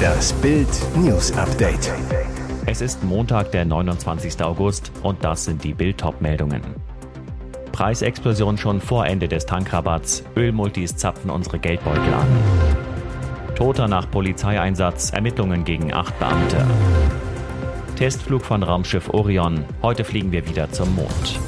Das Bild News Update. Es ist Montag, der 29. August und das sind die Bild meldungen Preisexplosion schon vor Ende des Tankrabatts. Ölmultis zapfen unsere Geldbeutel an. Toter nach Polizeieinsatz, Ermittlungen gegen acht Beamte. Testflug von Raumschiff Orion. Heute fliegen wir wieder zum Mond.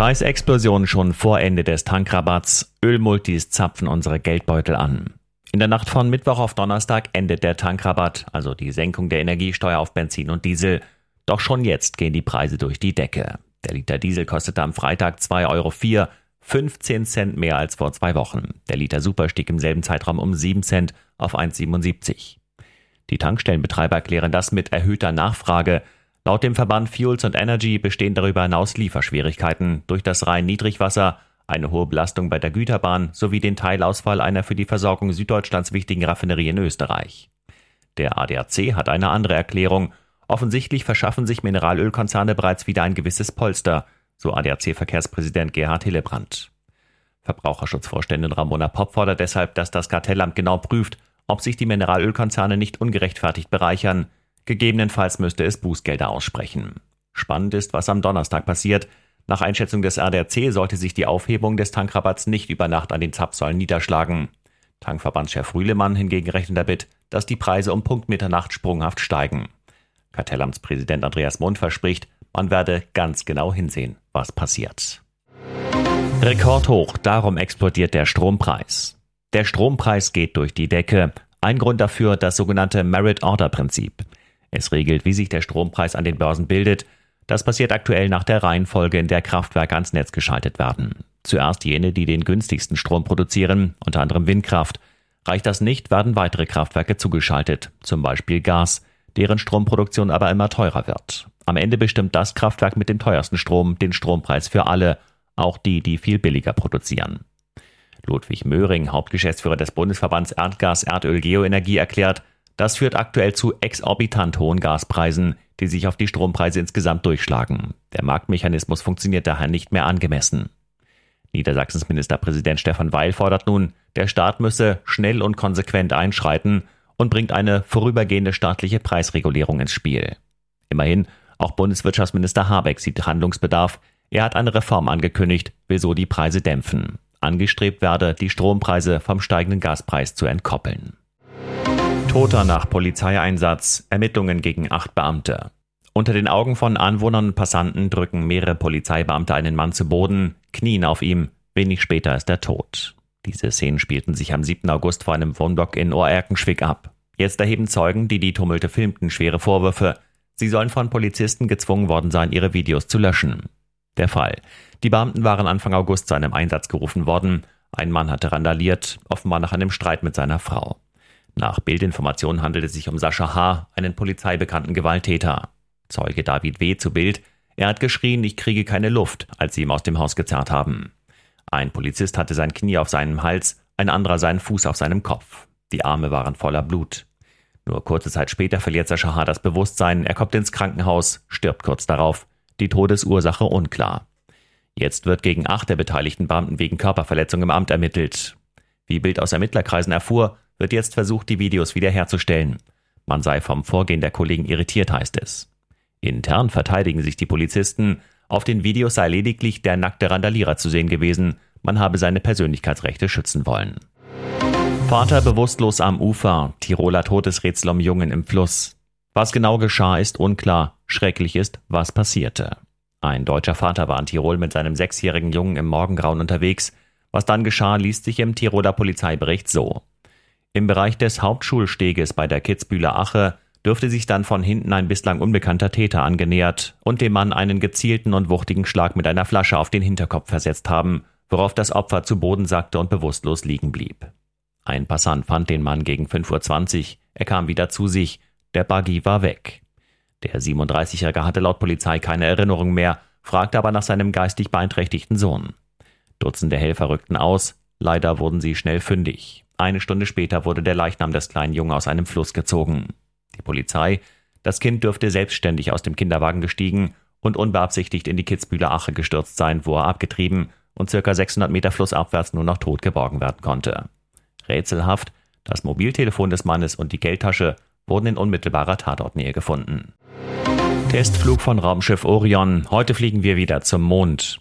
Preisexplosion schon vor Ende des Tankrabatts. Ölmultis zapfen unsere Geldbeutel an. In der Nacht von Mittwoch auf Donnerstag endet der Tankrabatt, also die Senkung der Energiesteuer auf Benzin und Diesel. Doch schon jetzt gehen die Preise durch die Decke. Der Liter Diesel kostete am Freitag 2,04 Euro, 15 Cent mehr als vor zwei Wochen. Der Liter Super stieg im selben Zeitraum um 7 Cent auf 1,77. Die Tankstellenbetreiber erklären das mit erhöhter Nachfrage. Laut dem Verband Fuels and Energy bestehen darüber hinaus Lieferschwierigkeiten durch das Rhein-Niedrigwasser, eine hohe Belastung bei der Güterbahn sowie den Teilausfall einer für die Versorgung Süddeutschlands wichtigen Raffinerie in Österreich. Der ADAC hat eine andere Erklärung. Offensichtlich verschaffen sich Mineralölkonzerne bereits wieder ein gewisses Polster, so ADAC-Verkehrspräsident Gerhard Hillebrand. Verbraucherschutzvorständin Ramona Popp fordert deshalb, dass das Kartellamt genau prüft, ob sich die Mineralölkonzerne nicht ungerechtfertigt bereichern, Gegebenenfalls müsste es Bußgelder aussprechen. Spannend ist, was am Donnerstag passiert. Nach Einschätzung des ADAC sollte sich die Aufhebung des Tankrabatts nicht über Nacht an den Zapfsäulen niederschlagen. Tankverbandschef Rühlemann hingegen rechnet damit, dass die Preise um Punkt Mitternacht sprunghaft steigen. Kartellamtspräsident Andreas Mund verspricht, man werde ganz genau hinsehen, was passiert. Rekordhoch, darum explodiert der Strompreis. Der Strompreis geht durch die Decke. Ein Grund dafür das sogenannte Merit-Order-Prinzip. Es regelt, wie sich der Strompreis an den Börsen bildet. Das passiert aktuell nach der Reihenfolge, in der Kraftwerke ans Netz geschaltet werden. Zuerst jene, die den günstigsten Strom produzieren, unter anderem Windkraft. Reicht das nicht, werden weitere Kraftwerke zugeschaltet, zum Beispiel Gas, deren Stromproduktion aber immer teurer wird. Am Ende bestimmt das Kraftwerk mit dem teuersten Strom den Strompreis für alle, auch die, die viel billiger produzieren. Ludwig Möhring, Hauptgeschäftsführer des Bundesverbands Erdgas Erdöl Geoenergie, erklärt, das führt aktuell zu exorbitant hohen Gaspreisen, die sich auf die Strompreise insgesamt durchschlagen. Der Marktmechanismus funktioniert daher nicht mehr angemessen. Niedersachsens Ministerpräsident Stefan Weil fordert nun, der Staat müsse schnell und konsequent einschreiten und bringt eine vorübergehende staatliche Preisregulierung ins Spiel. Immerhin, auch Bundeswirtschaftsminister Habeck sieht Handlungsbedarf. Er hat eine Reform angekündigt, will so die Preise dämpfen. Angestrebt werde, die Strompreise vom steigenden Gaspreis zu entkoppeln. Toter nach Polizeieinsatz, Ermittlungen gegen acht Beamte. Unter den Augen von Anwohnern und Passanten drücken mehrere Polizeibeamte einen Mann zu Boden, knien auf ihm, wenig später ist er tot. Diese Szenen spielten sich am 7. August vor einem Wohnblock in Ohrerkenschwick ab. Jetzt erheben Zeugen, die die Tumulte filmten, schwere Vorwürfe. Sie sollen von Polizisten gezwungen worden sein, ihre Videos zu löschen. Der Fall. Die Beamten waren Anfang August zu einem Einsatz gerufen worden. Ein Mann hatte randaliert, offenbar nach einem Streit mit seiner Frau. Nach Bildinformationen handelt es sich um Sascha H., einen polizeibekannten Gewalttäter. Zeuge David W. zu Bild. Er hat geschrien, ich kriege keine Luft, als sie ihm aus dem Haus gezerrt haben. Ein Polizist hatte sein Knie auf seinem Hals, ein anderer seinen Fuß auf seinem Kopf. Die Arme waren voller Blut. Nur kurze Zeit später verliert Sascha H. das Bewusstsein, er kommt ins Krankenhaus, stirbt kurz darauf. Die Todesursache unklar. Jetzt wird gegen acht der beteiligten Beamten wegen Körperverletzung im Amt ermittelt. Wie Bild aus Ermittlerkreisen erfuhr, wird jetzt versucht, die Videos wiederherzustellen. Man sei vom Vorgehen der Kollegen irritiert, heißt es. Intern verteidigen sich die Polizisten. Auf den Videos sei lediglich der nackte Randalierer zu sehen gewesen. Man habe seine Persönlichkeitsrechte schützen wollen. Vater bewusstlos am Ufer. Tiroler Todesrätsel um Jungen im Fluss. Was genau geschah, ist unklar. Schrecklich ist, was passierte. Ein deutscher Vater war in Tirol mit seinem sechsjährigen Jungen im Morgengrauen unterwegs. Was dann geschah, liest sich im Tiroler Polizeibericht so. Im Bereich des Hauptschulsteges bei der Kitzbühler Ache dürfte sich dann von hinten ein bislang unbekannter Täter angenähert und dem Mann einen gezielten und wuchtigen Schlag mit einer Flasche auf den Hinterkopf versetzt haben, worauf das Opfer zu Boden sackte und bewusstlos liegen blieb. Ein Passant fand den Mann gegen 5.20 Uhr, er kam wieder zu sich, der Buggy war weg. Der 37-Jährige hatte laut Polizei keine Erinnerung mehr, fragte aber nach seinem geistig beeinträchtigten Sohn. Dutzende Helfer rückten aus, leider wurden sie schnell fündig. Eine Stunde später wurde der Leichnam des kleinen Jungen aus einem Fluss gezogen. Die Polizei, das Kind dürfte selbstständig aus dem Kinderwagen gestiegen und unbeabsichtigt in die Kitzbühler Ache gestürzt sein, wo er abgetrieben und circa 600 Meter flussabwärts nur noch tot geborgen werden konnte. Rätselhaft, das Mobiltelefon des Mannes und die Geldtasche wurden in unmittelbarer Tatortnähe gefunden. Testflug von Raumschiff Orion. Heute fliegen wir wieder zum Mond.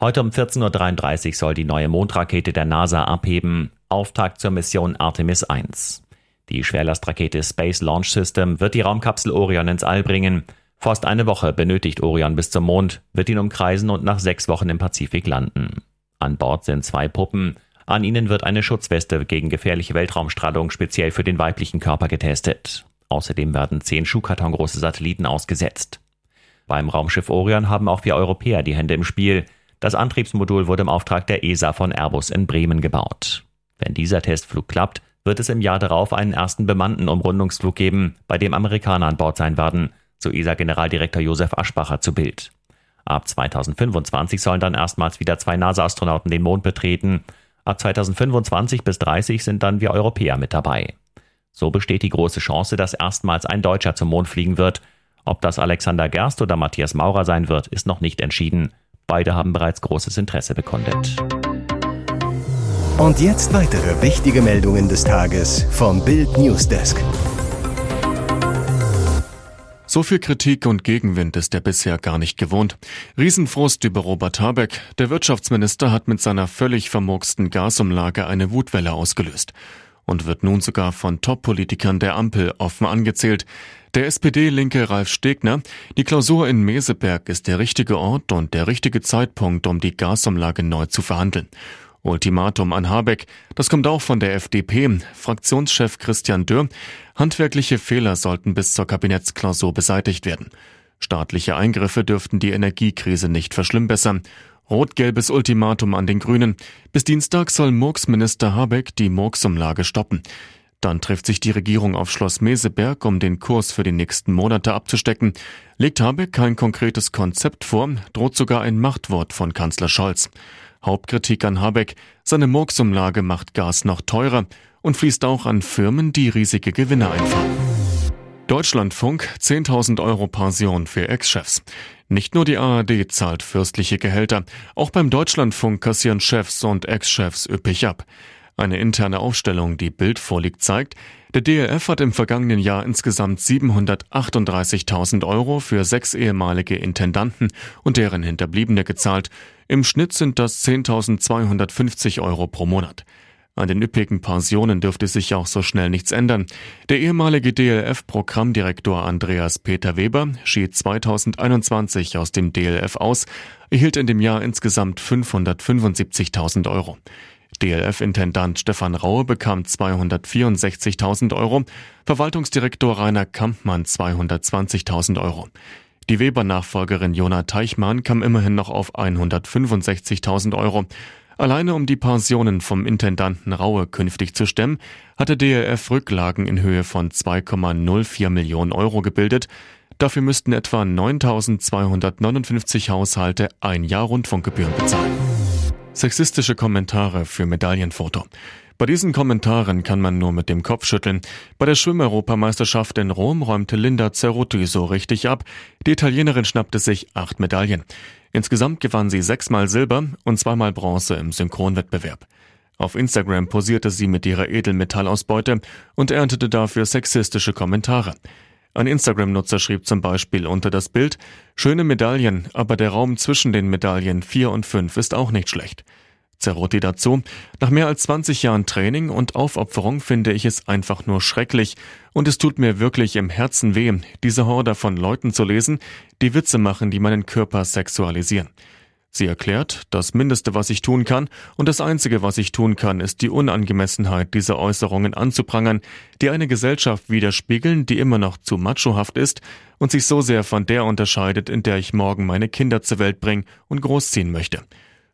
Heute um 14.33 Uhr soll die neue Mondrakete der NASA abheben. Auftakt zur Mission Artemis 1. Die Schwerlastrakete Space Launch System wird die Raumkapsel Orion ins All bringen. Fast eine Woche benötigt Orion bis zum Mond, wird ihn umkreisen und nach sechs Wochen im Pazifik landen. An Bord sind zwei Puppen. An ihnen wird eine Schutzweste gegen gefährliche Weltraumstrahlung speziell für den weiblichen Körper getestet. Außerdem werden zehn Schuhkartongroße Satelliten ausgesetzt. Beim Raumschiff Orion haben auch wir Europäer die Hände im Spiel. Das Antriebsmodul wurde im Auftrag der ESA von Airbus in Bremen gebaut. Wenn dieser Testflug klappt, wird es im Jahr darauf einen ersten bemannten Umrundungsflug geben, bei dem Amerikaner an Bord sein werden, so ESA-Generaldirektor Josef Aschbacher zu Bild. Ab 2025 sollen dann erstmals wieder zwei NASA-Astronauten den Mond betreten. Ab 2025 bis 30 sind dann wir Europäer mit dabei. So besteht die große Chance, dass erstmals ein Deutscher zum Mond fliegen wird. Ob das Alexander Gerst oder Matthias Maurer sein wird, ist noch nicht entschieden. Beide haben bereits großes Interesse bekundet. Und jetzt weitere wichtige Meldungen des Tages vom Bild Newsdesk. So viel Kritik und Gegenwind ist er bisher gar nicht gewohnt. Riesenfrust über Robert Habeck. Der Wirtschaftsminister hat mit seiner völlig vermurksten Gasumlage eine Wutwelle ausgelöst und wird nun sogar von Top-Politikern der Ampel offen angezählt. Der SPD-Linke Ralf Stegner, die Klausur in Meseberg ist der richtige Ort und der richtige Zeitpunkt, um die Gasumlage neu zu verhandeln. Ultimatum an Habeck, das kommt auch von der FDP. Fraktionschef Christian Dürr, handwerkliche Fehler sollten bis zur Kabinettsklausur beseitigt werden. Staatliche Eingriffe dürften die Energiekrise nicht verschlimmbessern. Rot-gelbes Ultimatum an den Grünen. Bis Dienstag soll Murksminister Habeck die Murksumlage stoppen. Dann trifft sich die Regierung auf Schloss Meseberg, um den Kurs für die nächsten Monate abzustecken. Legt Habeck kein konkretes Konzept vor, droht sogar ein Machtwort von Kanzler Scholz. Hauptkritik an Habeck, seine Murksumlage macht Gas noch teurer und fließt auch an Firmen, die riesige Gewinne einfahren. Deutschlandfunk 10.000 Euro Pension für Ex-Chefs. Nicht nur die ARD zahlt fürstliche Gehälter, auch beim Deutschlandfunk kassieren Chefs und Ex-Chefs üppig ab. Eine interne Aufstellung, die Bild vorliegt, zeigt, der DLF hat im vergangenen Jahr insgesamt 738.000 Euro für sechs ehemalige Intendanten und deren Hinterbliebene gezahlt. Im Schnitt sind das 10.250 Euro pro Monat. An den üppigen Pensionen dürfte sich auch so schnell nichts ändern. Der ehemalige DLF-Programmdirektor Andreas Peter Weber schied 2021 aus dem DLF aus, erhielt in dem Jahr insgesamt 575.000 Euro. DLF-Intendant Stefan Raue bekam 264.000 Euro, Verwaltungsdirektor Rainer Kampmann 220.000 Euro. Die Weber-Nachfolgerin Jona Teichmann kam immerhin noch auf 165.000 Euro. Alleine um die Pensionen vom Intendanten Raue künftig zu stemmen, hatte DLF Rücklagen in Höhe von 2,04 Millionen Euro gebildet. Dafür müssten etwa 9.259 Haushalte ein Jahr Rundfunkgebühren bezahlen. Sexistische Kommentare für Medaillenfoto. Bei diesen Kommentaren kann man nur mit dem Kopf schütteln. Bei der Schwimmeuropameisterschaft in Rom räumte Linda Cerutti so richtig ab. Die Italienerin schnappte sich acht Medaillen. Insgesamt gewann sie sechsmal Silber und zweimal Bronze im Synchronwettbewerb. Auf Instagram posierte sie mit ihrer Edelmetallausbeute und erntete dafür sexistische Kommentare. Ein Instagram-Nutzer schrieb zum Beispiel unter das Bild, schöne Medaillen, aber der Raum zwischen den Medaillen 4 und 5 ist auch nicht schlecht. Zerotti dazu, nach mehr als 20 Jahren Training und Aufopferung finde ich es einfach nur schrecklich und es tut mir wirklich im Herzen weh, diese Horde von Leuten zu lesen, die Witze machen, die meinen Körper sexualisieren. Sie erklärt, das Mindeste, was ich tun kann, und das Einzige, was ich tun kann, ist die Unangemessenheit dieser Äußerungen anzuprangern, die eine Gesellschaft widerspiegeln, die immer noch zu machohaft ist und sich so sehr von der unterscheidet, in der ich morgen meine Kinder zur Welt bringen und großziehen möchte.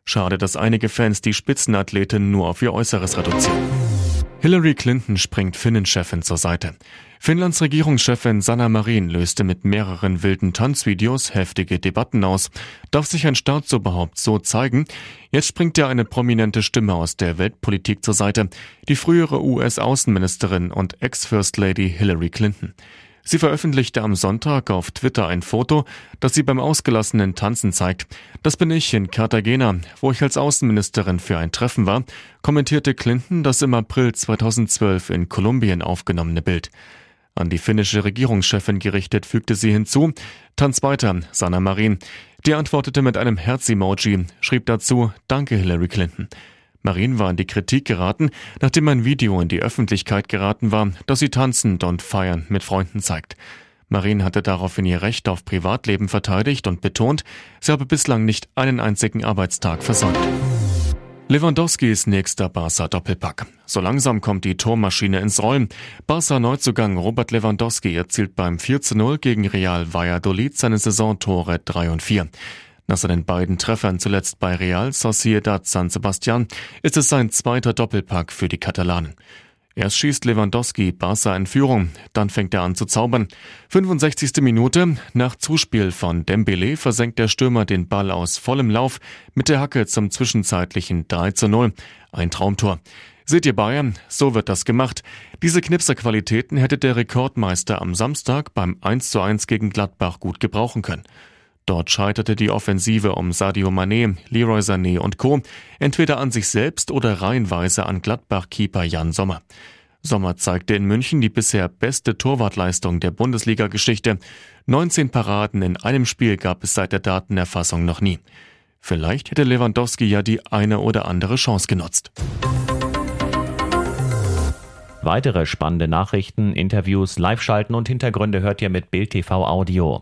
Schade, dass einige Fans die Spitzenathletin nur auf ihr Äußeres reduzieren. Hillary Clinton springt Finnenchefin zur Seite. Finnlands Regierungschefin Sanna Marin löste mit mehreren wilden Tanzvideos heftige Debatten aus. Darf sich ein Staat so überhaupt so zeigen? Jetzt springt ja eine prominente Stimme aus der Weltpolitik zur Seite, die frühere US-Außenministerin und Ex-First Lady Hillary Clinton. Sie veröffentlichte am Sonntag auf Twitter ein Foto, das sie beim ausgelassenen Tanzen zeigt. Das bin ich in Cartagena, wo ich als Außenministerin für ein Treffen war, kommentierte Clinton das im April 2012 in Kolumbien aufgenommene Bild. An die finnische Regierungschefin gerichtet fügte sie hinzu, Tanz weiter, Sanna Marin. Die antwortete mit einem Herz-Emoji, schrieb dazu, danke Hillary Clinton. Marin war in die Kritik geraten, nachdem ein Video in die Öffentlichkeit geraten war, das sie tanzend und feiernd mit Freunden zeigt. Marin hatte daraufhin ihr Recht auf Privatleben verteidigt und betont, sie habe bislang nicht einen einzigen Arbeitstag versäumt. Lewandowskis nächster Barca-Doppelpack. So langsam kommt die Tormaschine ins Rollen. Barca-Neuzugang Robert Lewandowski erzielt beim 4 zu 0 gegen Real Valladolid seine Saisontore 3 und 4. Nach seinen beiden Treffern zuletzt bei Real Sociedad San Sebastian ist es sein zweiter Doppelpack für die Katalanen. Erst schießt Lewandowski Barca in Führung, dann fängt er an zu zaubern. 65. Minute, nach Zuspiel von Dembele versenkt der Stürmer den Ball aus vollem Lauf mit der Hacke zum zwischenzeitlichen 3 zu 0. Ein Traumtor. Seht ihr Bayern? So wird das gemacht. Diese Knipserqualitäten hätte der Rekordmeister am Samstag beim 1 zu 1 gegen Gladbach gut gebrauchen können. Dort scheiterte die Offensive um Sadio Mané, Leroy Sané und Co. entweder an sich selbst oder reihenweise an Gladbach-Keeper Jan Sommer. Sommer zeigte in München die bisher beste Torwartleistung der Bundesliga-Geschichte. 19 Paraden in einem Spiel gab es seit der Datenerfassung noch nie. Vielleicht hätte Lewandowski ja die eine oder andere Chance genutzt. Weitere spannende Nachrichten, Interviews, Live-Schalten und Hintergründe hört ihr mit Bild TV Audio.